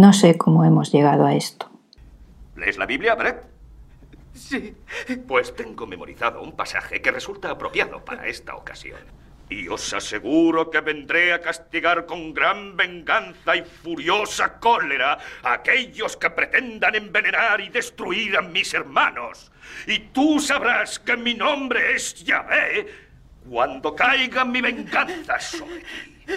No sé cómo hemos llegado a esto. ¿Lees la Biblia, Brett? Sí. Pues tengo memorizado un pasaje que resulta apropiado para esta ocasión. Y os aseguro que vendré a castigar con gran venganza y furiosa cólera a aquellos que pretendan envenenar y destruir a mis hermanos. Y tú sabrás que mi nombre es Yahvé cuando caiga mi venganza sobre ti.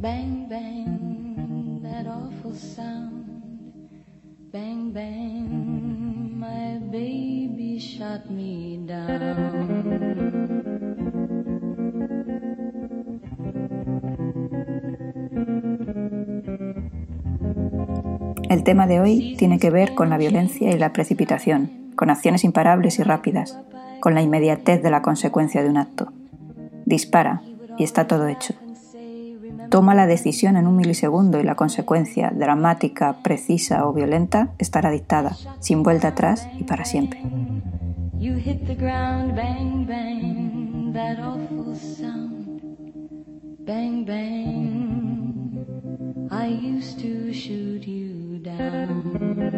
Bang, bang. That awful sound. Bang, bang. My baby shot me down. El tema de hoy tiene que ver con la violencia y la precipitación, con acciones imparables y rápidas, con la inmediatez de la consecuencia de un acto. Dispara y está todo hecho. Toma la decisión en un milisegundo y la consecuencia, dramática, precisa o violenta, estará dictada, sin vuelta atrás y para siempre. I used to shoot you down.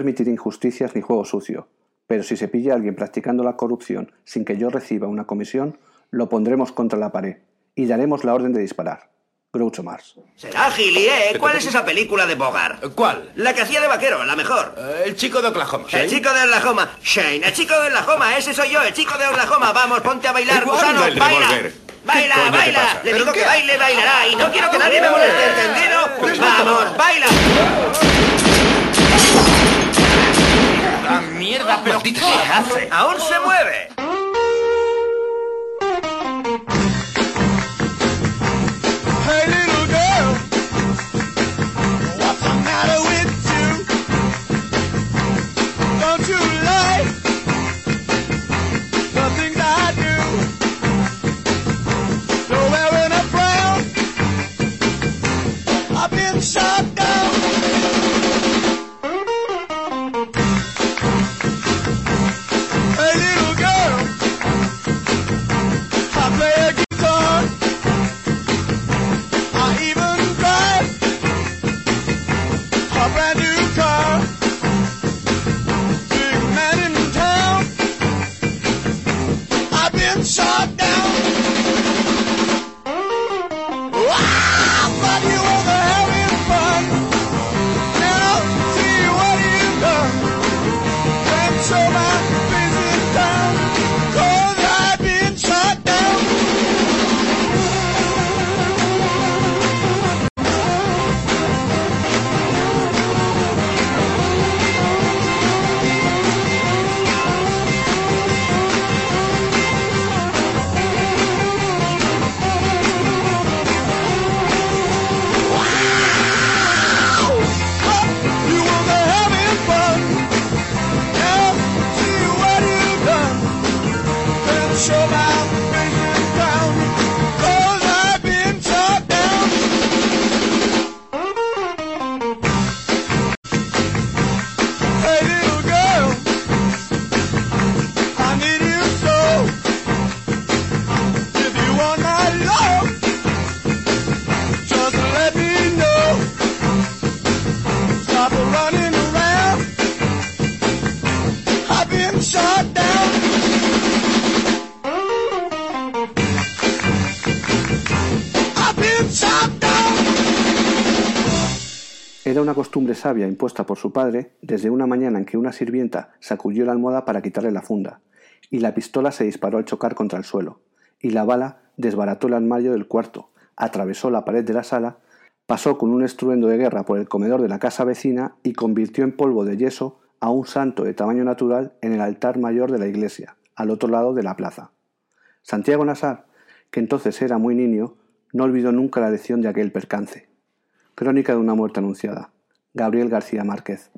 No permitiré injusticias ni juego sucio, pero si se pilla a alguien practicando la corrupción sin que yo reciba una comisión, lo pondremos contra la pared y daremos la orden de disparar. Groucho Mars. Será Gili, ¿eh? ¿Cuál es esa película de Bogart? ¿Cuál? La que hacía de vaquero, la mejor. Eh, el chico de Oklahoma. El chico de Oklahoma. Shane, el chico de Oklahoma. Ese soy yo, el chico de Oklahoma. Vamos, ponte a bailar, ¿Cuándo gusano. Baila. Baila, ¿Qué coño te baila. Le ¿Pero digo qué? que baile, bailará. Y no quiero que nadie me moleste, ¿entendido? Vamos, baila. Mierda! ¿Pero qué hace? Aún se mueve. Sabia impuesta por su padre desde una mañana en que una sirvienta sacudió la almohada para quitarle la funda, y la pistola se disparó al chocar contra el suelo, y la bala desbarató el armario del cuarto, atravesó la pared de la sala, pasó con un estruendo de guerra por el comedor de la casa vecina y convirtió en polvo de yeso a un santo de tamaño natural en el altar mayor de la iglesia, al otro lado de la plaza. Santiago Nassar, que entonces era muy niño, no olvidó nunca la lección de aquel percance. Crónica de una muerte anunciada. Gabriel García Márquez.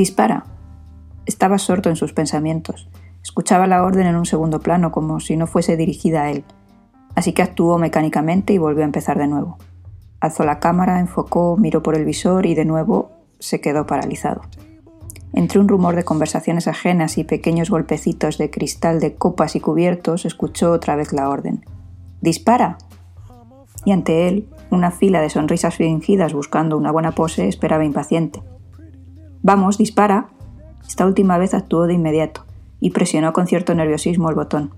Dispara. Estaba absorto en sus pensamientos. Escuchaba la orden en un segundo plano como si no fuese dirigida a él. Así que actuó mecánicamente y volvió a empezar de nuevo. Alzó la cámara, enfocó, miró por el visor y de nuevo se quedó paralizado. Entre un rumor de conversaciones ajenas y pequeños golpecitos de cristal de copas y cubiertos, escuchó otra vez la orden. ¡Dispara! Y ante él, una fila de sonrisas fingidas buscando una buena pose esperaba impaciente. Vamos, dispara. Esta última vez actuó de inmediato y presionó con cierto nerviosismo el botón.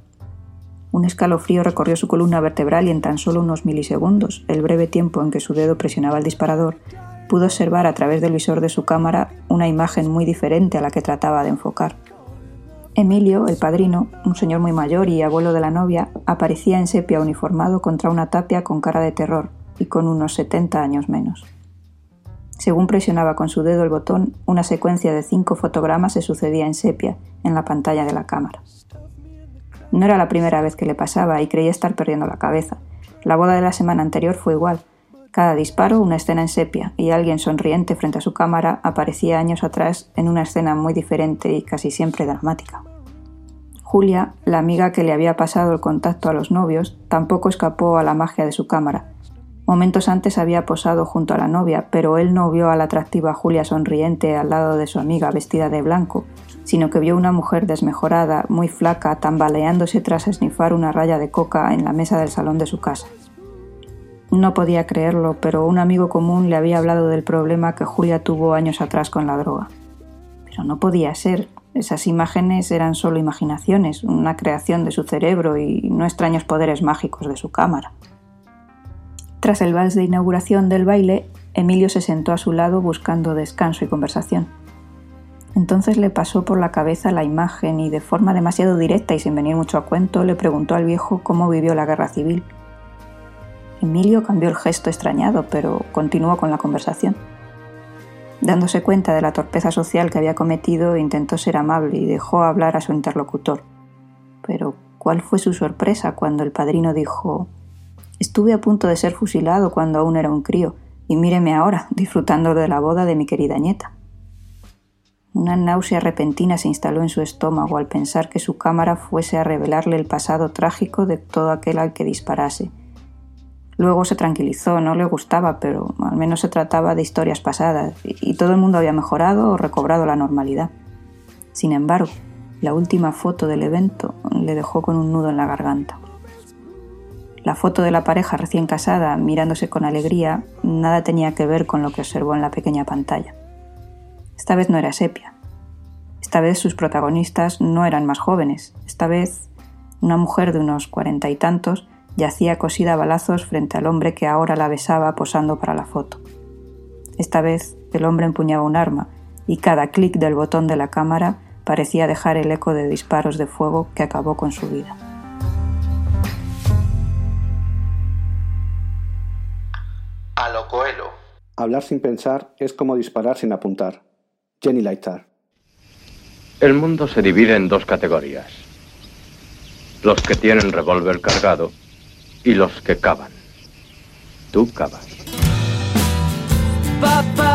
Un escalofrío recorrió su columna vertebral y en tan solo unos milisegundos, el breve tiempo en que su dedo presionaba el disparador, pudo observar a través del visor de su cámara una imagen muy diferente a la que trataba de enfocar. Emilio, el padrino, un señor muy mayor y abuelo de la novia, aparecía en sepia uniformado contra una tapia con cara de terror y con unos 70 años menos. Según presionaba con su dedo el botón, una secuencia de cinco fotogramas se sucedía en sepia en la pantalla de la cámara. No era la primera vez que le pasaba y creía estar perdiendo la cabeza. La boda de la semana anterior fue igual. Cada disparo, una escena en sepia, y alguien sonriente frente a su cámara aparecía años atrás en una escena muy diferente y casi siempre dramática. Julia, la amiga que le había pasado el contacto a los novios, tampoco escapó a la magia de su cámara. Momentos antes había posado junto a la novia, pero él no vio a la atractiva Julia sonriente al lado de su amiga vestida de blanco, sino que vio una mujer desmejorada, muy flaca, tambaleándose tras esnifar una raya de coca en la mesa del salón de su casa. No podía creerlo, pero un amigo común le había hablado del problema que Julia tuvo años atrás con la droga. Pero no podía ser. Esas imágenes eran solo imaginaciones, una creación de su cerebro y no extraños poderes mágicos de su cámara. Tras el vals de inauguración del baile, Emilio se sentó a su lado buscando descanso y conversación. Entonces le pasó por la cabeza la imagen y de forma demasiado directa y sin venir mucho a cuento le preguntó al viejo cómo vivió la guerra civil. Emilio cambió el gesto extrañado, pero continuó con la conversación. Dándose cuenta de la torpeza social que había cometido, intentó ser amable y dejó hablar a su interlocutor. Pero, ¿cuál fue su sorpresa cuando el padrino dijo Estuve a punto de ser fusilado cuando aún era un crío, y míreme ahora, disfrutando de la boda de mi querida nieta? Una náusea repentina se instaló en su estómago al pensar que su cámara fuese a revelarle el pasado trágico de todo aquel al que disparase. Luego se tranquilizó, no le gustaba, pero al menos se trataba de historias pasadas, y todo el mundo había mejorado o recobrado la normalidad. Sin embargo, la última foto del evento le dejó con un nudo en la garganta. La foto de la pareja recién casada, mirándose con alegría, nada tenía que ver con lo que observó en la pequeña pantalla. Esta vez no era sepia. Esta vez sus protagonistas no eran más jóvenes. Esta vez una mujer de unos cuarenta y tantos yacía cosida a balazos frente al hombre que ahora la besaba posando para la foto. Esta vez el hombre empuñaba un arma y cada clic del botón de la cámara parecía dejar el eco de disparos de fuego que acabó con su vida. A lo Coelho. Hablar sin pensar es como disparar sin apuntar. Jenny Lightar. El mundo se divide en dos categorías. Los que tienen revólver cargado y los que cavan. Tú cavas. Bop,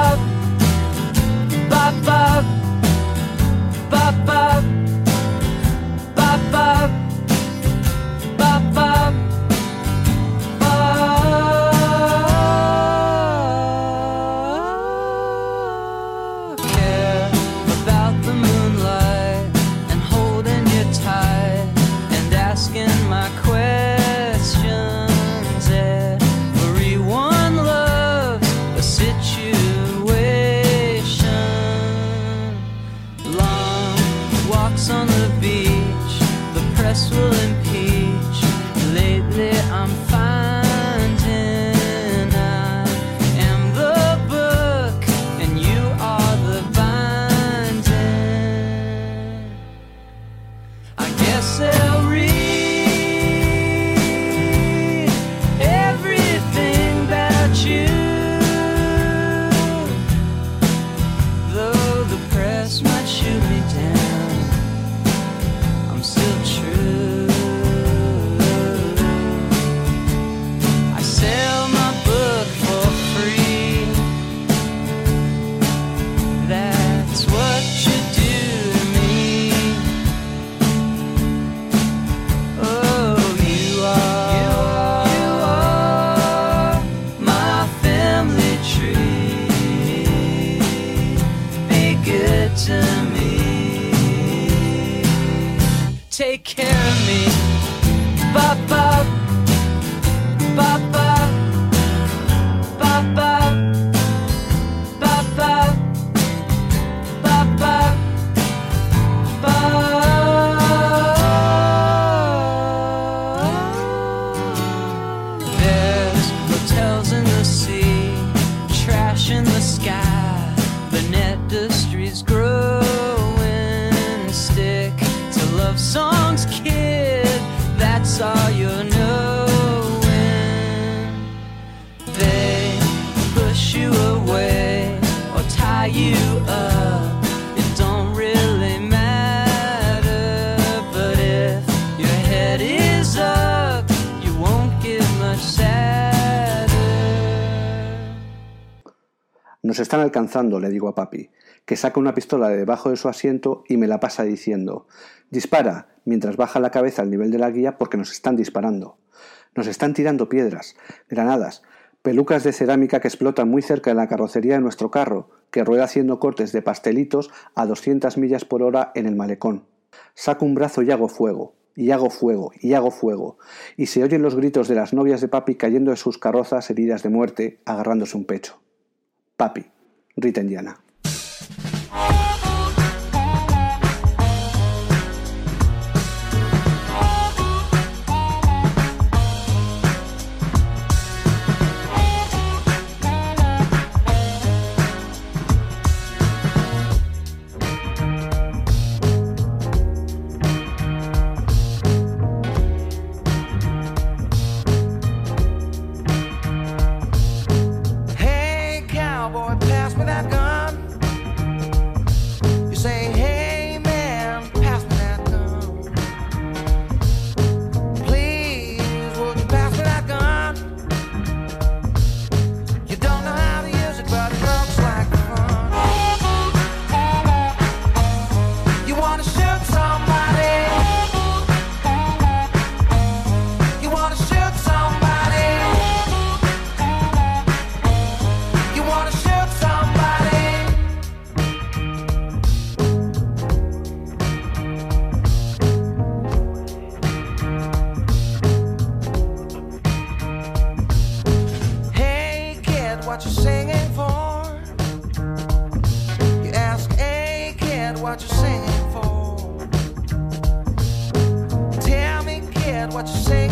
Nos están alcanzando, le digo a papi, que saca una pistola de debajo de su asiento y me la pasa diciendo Dispara, mientras baja la cabeza al nivel de la guía porque nos están disparando. Nos están tirando piedras, granadas, pelucas de cerámica que explotan muy cerca de la carrocería de nuestro carro, que rueda haciendo cortes de pastelitos a 200 millas por hora en el malecón. Saco un brazo y hago fuego, y hago fuego, y hago fuego, y se oyen los gritos de las novias de papi cayendo de sus carrozas heridas de muerte, agarrándose un pecho. Papi, Rita Indiana. Cowboy, pass me that what you singing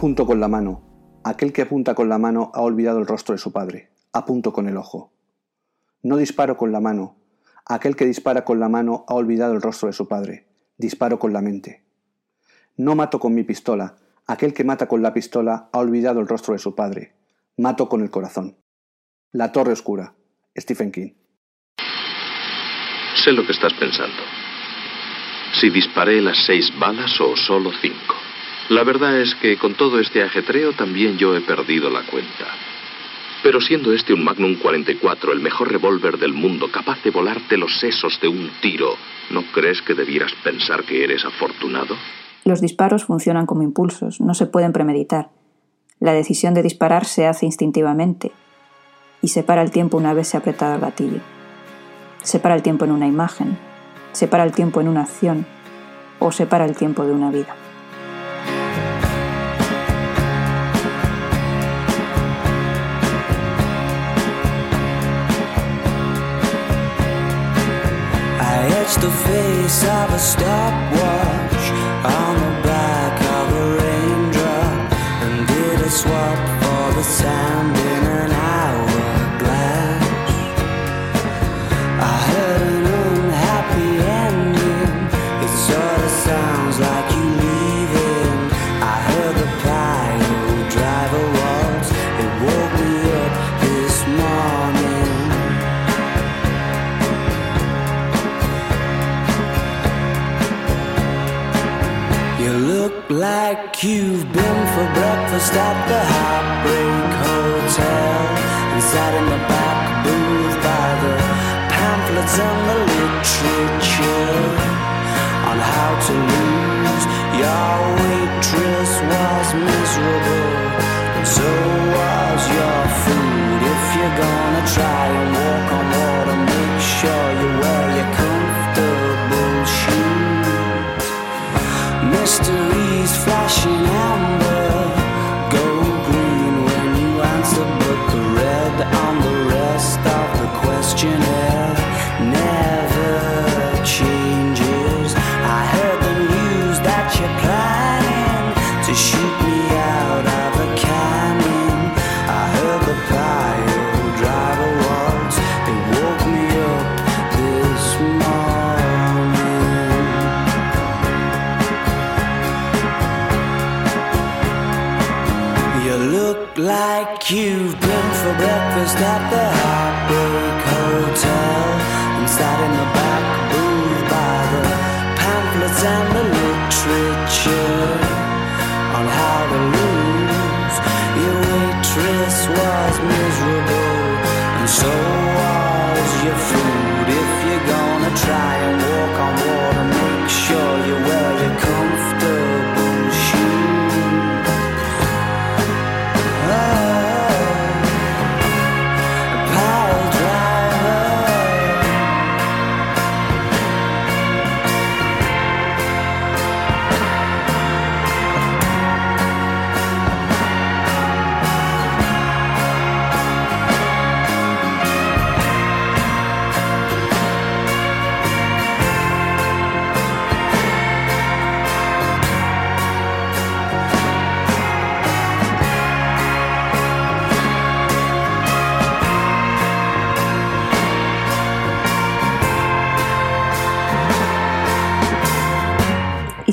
apunto con la mano. Aquel que apunta con la mano ha olvidado el rostro de su padre. Apunto con el ojo. No disparo con la mano. Aquel que dispara con la mano ha olvidado el rostro de su padre. Disparo con la mente. No mato con mi pistola. Aquel que mata con la pistola ha olvidado el rostro de su padre. Mato con el corazón. La Torre Oscura. Stephen King. Sé lo que estás pensando. Si disparé las seis balas o solo cinco. La verdad es que con todo este ajetreo también yo he perdido la cuenta. Pero siendo este un Magnum 44, el mejor revólver del mundo, capaz de volarte los sesos de un tiro, ¿no crees que debieras pensar que eres afortunado? Los disparos funcionan como impulsos, no se pueden premeditar. La decisión de disparar se hace instintivamente y se para el tiempo una vez se ha apretado el gatillo. Se para el tiempo en una imagen, se para el tiempo en una acción o se para el tiempo de una vida. the face of a stopwatch on the back of a raindrop, and did a swap for the sound in an hourglass. I heard an unhappy ending. It sorta sounds like. You've been for breakfast at the Heartbreak Hotel. And sat in the back booth by the pamphlets and the literature on how to lose. Your waitress was miserable, and so was your food. If you're gonna try and walk on water, make sure you wear your comfortable shoes. Mystery now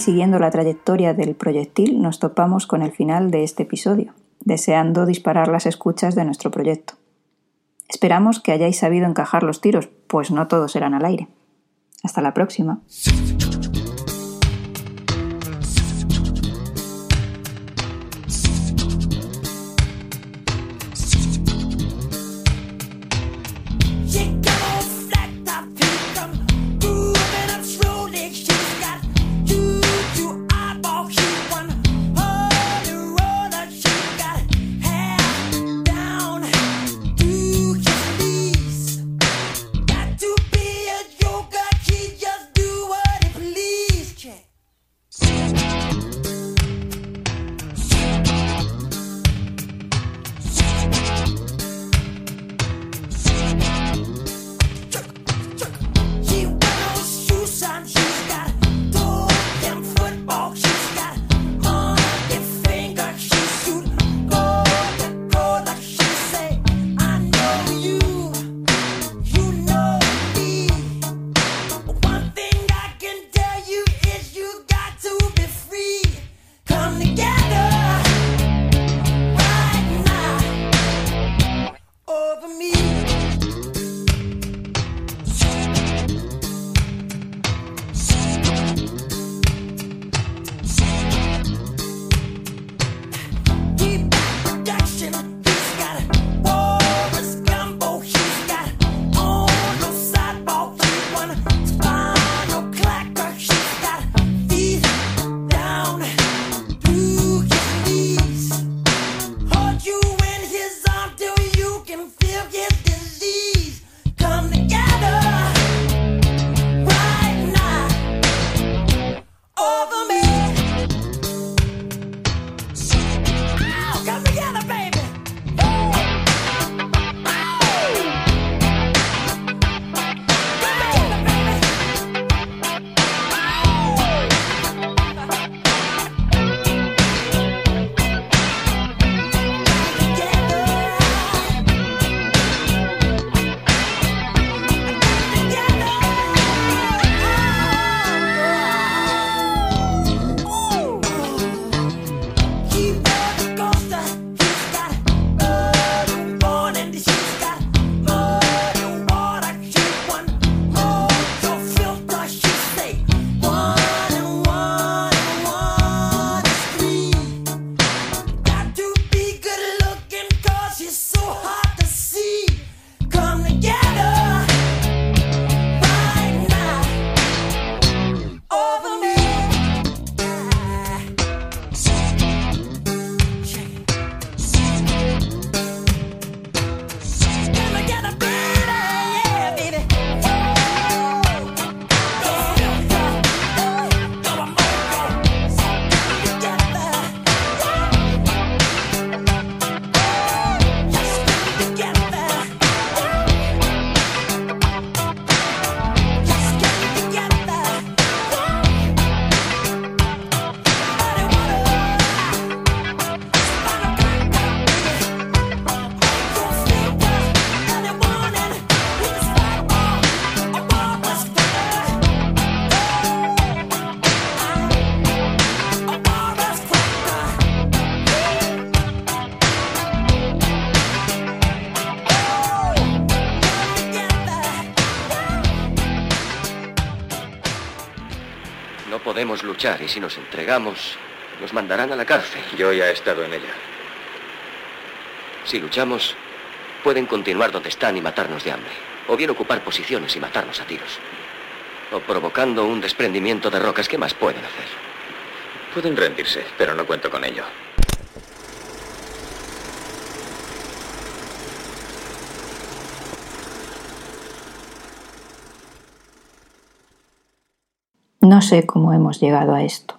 siguiendo la trayectoria del proyectil, nos topamos con el final de este episodio, deseando disparar las escuchas de nuestro proyecto. Esperamos que hayáis sabido encajar los tiros, pues no todos eran al aire. Hasta la próxima. Luchar y si nos entregamos, nos mandarán a la cárcel. Yo ya he estado en ella. Si luchamos, pueden continuar donde están y matarnos de hambre. O bien ocupar posiciones y matarnos a tiros. O provocando un desprendimiento de rocas. ¿Qué más pueden hacer? Pueden rendirse, pero no cuento con ello. No sé cómo hemos llegado a esto.